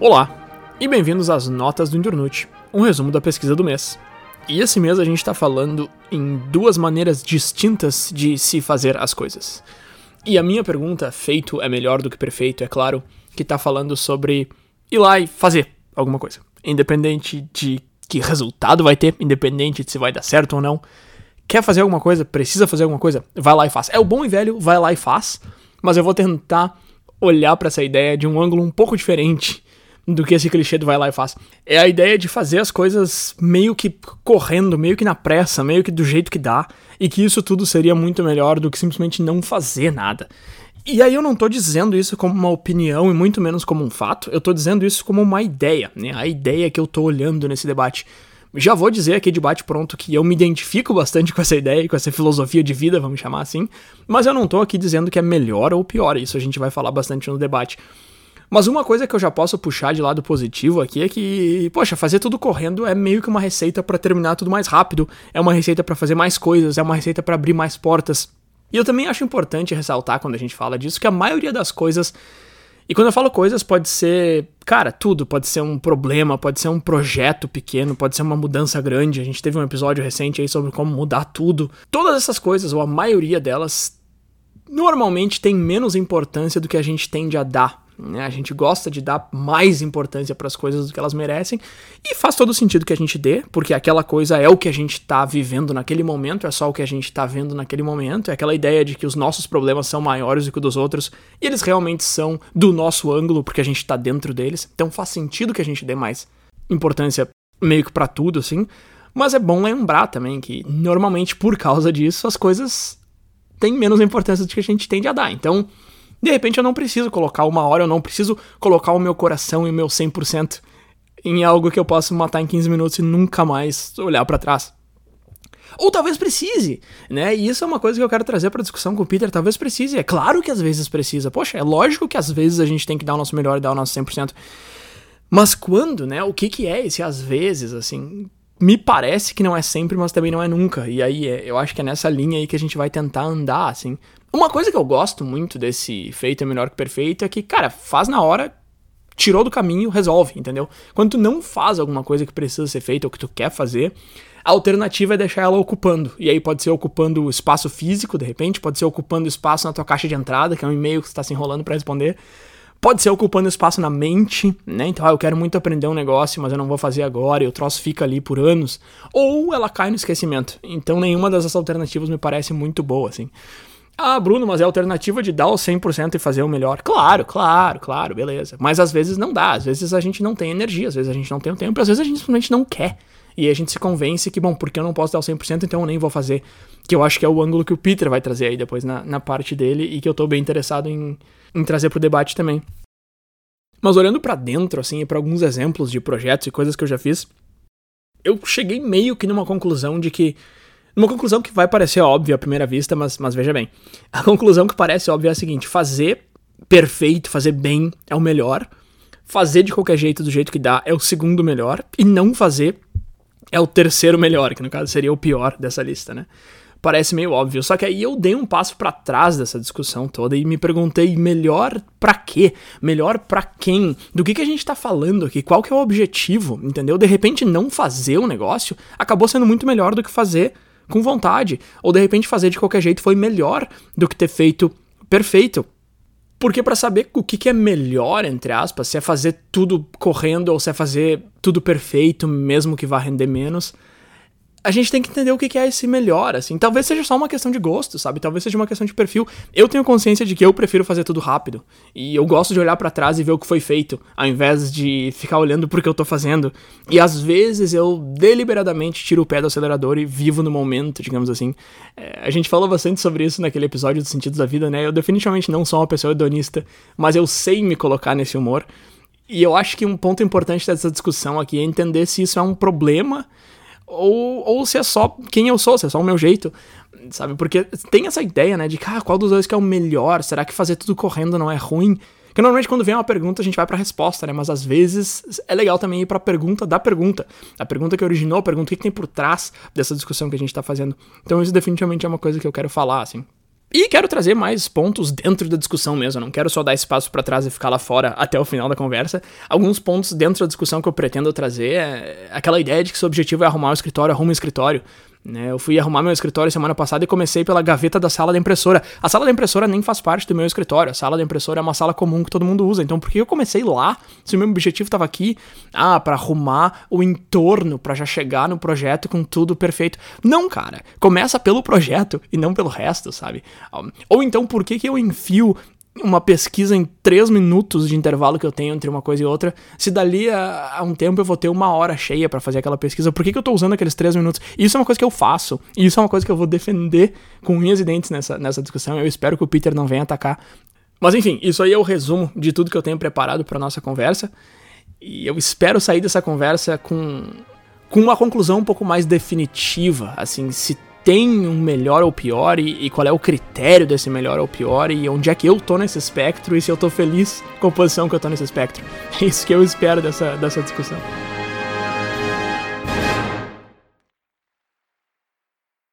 Olá e bem-vindos às Notas do Internute, um resumo da pesquisa do mês. E esse mês a gente está falando em duas maneiras distintas de se fazer as coisas. E a minha pergunta, feito é melhor do que perfeito, é claro, que está falando sobre ir lá e fazer alguma coisa. Independente de que resultado vai ter, independente de se vai dar certo ou não. Quer fazer alguma coisa, precisa fazer alguma coisa, vai lá e faz. É o bom e velho, vai lá e faz, mas eu vou tentar olhar para essa ideia de um ângulo um pouco diferente do que esse clichê do vai lá e faz. É a ideia de fazer as coisas meio que correndo, meio que na pressa, meio que do jeito que dá, e que isso tudo seria muito melhor do que simplesmente não fazer nada. E aí eu não tô dizendo isso como uma opinião e muito menos como um fato, eu tô dizendo isso como uma ideia, né? A ideia que eu tô olhando nesse debate. Já vou dizer aqui de bate pronto que eu me identifico bastante com essa ideia e com essa filosofia de vida, vamos chamar assim, mas eu não tô aqui dizendo que é melhor ou pior, isso a gente vai falar bastante no debate. Mas uma coisa que eu já posso puxar de lado positivo aqui é que, poxa, fazer tudo correndo é meio que uma receita para terminar tudo mais rápido, é uma receita para fazer mais coisas, é uma receita para abrir mais portas. E eu também acho importante ressaltar quando a gente fala disso que a maioria das coisas e quando eu falo coisas, pode ser, cara, tudo. Pode ser um problema, pode ser um projeto pequeno, pode ser uma mudança grande. A gente teve um episódio recente aí sobre como mudar tudo. Todas essas coisas, ou a maioria delas, normalmente tem menos importância do que a gente tende a dar né? A gente gosta de dar mais importância para as coisas do que elas merecem e faz todo sentido que a gente dê, porque aquela coisa é o que a gente está vivendo naquele momento, é só o que a gente está vendo naquele momento, é aquela ideia de que os nossos problemas são maiores do que os dos outros e eles realmente são do nosso ângulo porque a gente está dentro deles. Então faz sentido que a gente dê mais importância meio que para tudo assim. Mas é bom lembrar também que normalmente por causa disso as coisas têm menos importância do que a gente tende a dar. Então, de repente eu não preciso colocar uma hora, eu não preciso colocar o meu coração e o meu 100% em algo que eu possa matar em 15 minutos e nunca mais olhar para trás. Ou talvez precise, né? E isso é uma coisa que eu quero trazer para discussão com o Peter. Talvez precise. É claro que às vezes precisa. Poxa, é lógico que às vezes a gente tem que dar o nosso melhor e dar o nosso 100%. Mas quando, né? O que que é esse às vezes, assim? Me parece que não é sempre, mas também não é nunca. E aí, é, eu acho que é nessa linha aí que a gente vai tentar andar, assim. Uma coisa que eu gosto muito desse feito é melhor que perfeito é que, cara, faz na hora, tirou do caminho, resolve, entendeu? Quando tu não faz alguma coisa que precisa ser feita ou que tu quer fazer, a alternativa é deixar ela ocupando. E aí pode ser ocupando o espaço físico, de repente, pode ser ocupando espaço na tua caixa de entrada, que é um e-mail que você está se enrolando para responder. Pode ser ocupando espaço na mente, né? Então, ah, eu quero muito aprender um negócio, mas eu não vou fazer agora, e o troço fica ali por anos. Ou ela cai no esquecimento. Então, nenhuma dessas alternativas me parece muito boa, assim. Ah, Bruno, mas é a alternativa de dar o 100% e fazer o melhor. Claro, claro, claro, beleza. Mas às vezes não dá, às vezes a gente não tem energia, às vezes a gente não tem o tempo, às vezes a gente simplesmente não quer. E a gente se convence que, bom, porque eu não posso dar o 100%, então eu nem vou fazer. Que eu acho que é o ângulo que o Peter vai trazer aí depois na, na parte dele e que eu tô bem interessado em, em trazer pro debate também. Mas olhando para dentro, assim, e pra alguns exemplos de projetos e coisas que eu já fiz, eu cheguei meio que numa conclusão de que uma conclusão que vai parecer óbvia à primeira vista, mas, mas veja bem. A conclusão que parece óbvia é a seguinte: fazer perfeito, fazer bem é o melhor. Fazer de qualquer jeito, do jeito que dá, é o segundo melhor. E não fazer é o terceiro melhor, que no caso seria o pior dessa lista, né? Parece meio óbvio. Só que aí eu dei um passo para trás dessa discussão toda e me perguntei: melhor para quê? Melhor para quem? Do que, que a gente tá falando aqui? Qual que é o objetivo? Entendeu? De repente, não fazer um negócio acabou sendo muito melhor do que fazer com vontade, ou de repente fazer de qualquer jeito foi melhor do que ter feito perfeito. Porque para saber o que, que é melhor, entre aspas, se é fazer tudo correndo ou se é fazer tudo perfeito, mesmo que vá render menos, a gente tem que entender o que é esse melhor, assim. Talvez seja só uma questão de gosto, sabe? Talvez seja uma questão de perfil. Eu tenho consciência de que eu prefiro fazer tudo rápido. E eu gosto de olhar para trás e ver o que foi feito, ao invés de ficar olhando pro que eu tô fazendo. E às vezes eu deliberadamente tiro o pé do acelerador e vivo no momento, digamos assim. É, a gente falou bastante sobre isso naquele episódio dos sentidos da vida, né? Eu definitivamente não sou uma pessoa hedonista, mas eu sei me colocar nesse humor. E eu acho que um ponto importante dessa discussão aqui é entender se isso é um problema ou, ou se é só quem eu sou, se é só o meu jeito, sabe? Porque tem essa ideia, né, de ah, qual dos dois que é o melhor? Será que fazer tudo correndo não é ruim? Que normalmente quando vem uma pergunta a gente vai para a resposta, né? Mas às vezes é legal também ir para a pergunta da pergunta. A pergunta que originou a pergunta, o que, que tem por trás dessa discussão que a gente tá fazendo. Então isso definitivamente é uma coisa que eu quero falar, assim. E quero trazer mais pontos dentro da discussão mesmo. Não quero só dar espaço para trás e ficar lá fora até o final da conversa. Alguns pontos dentro da discussão que eu pretendo trazer é aquela ideia de que seu objetivo é arrumar um escritório, arruma um escritório. Né? Eu fui arrumar meu escritório semana passada e comecei pela gaveta da sala da impressora. A sala da impressora nem faz parte do meu escritório. A sala da impressora é uma sala comum que todo mundo usa. Então por que eu comecei lá se o meu objetivo estava aqui? Ah, para arrumar o entorno, para já chegar no projeto com tudo perfeito. Não, cara. Começa pelo projeto e não pelo resto, sabe? Ou então por que, que eu enfio uma pesquisa em três minutos de intervalo que eu tenho entre uma coisa e outra, se dali a, a um tempo eu vou ter uma hora cheia para fazer aquela pesquisa, por que, que eu tô usando aqueles três minutos? Isso é uma coisa que eu faço, e isso é uma coisa que eu vou defender com unhas e dentes nessa, nessa discussão. Eu espero que o Peter não venha atacar. Mas enfim, isso aí é o resumo de tudo que eu tenho preparado para nossa conversa. E eu espero sair dessa conversa com, com uma conclusão um pouco mais definitiva, assim, se tem um melhor ou pior e, e, qual é o critério desse melhor ou pior e onde é que eu tô nesse espectro e se eu tô feliz com a posição que eu tô nesse espectro. É isso que eu espero dessa, dessa discussão.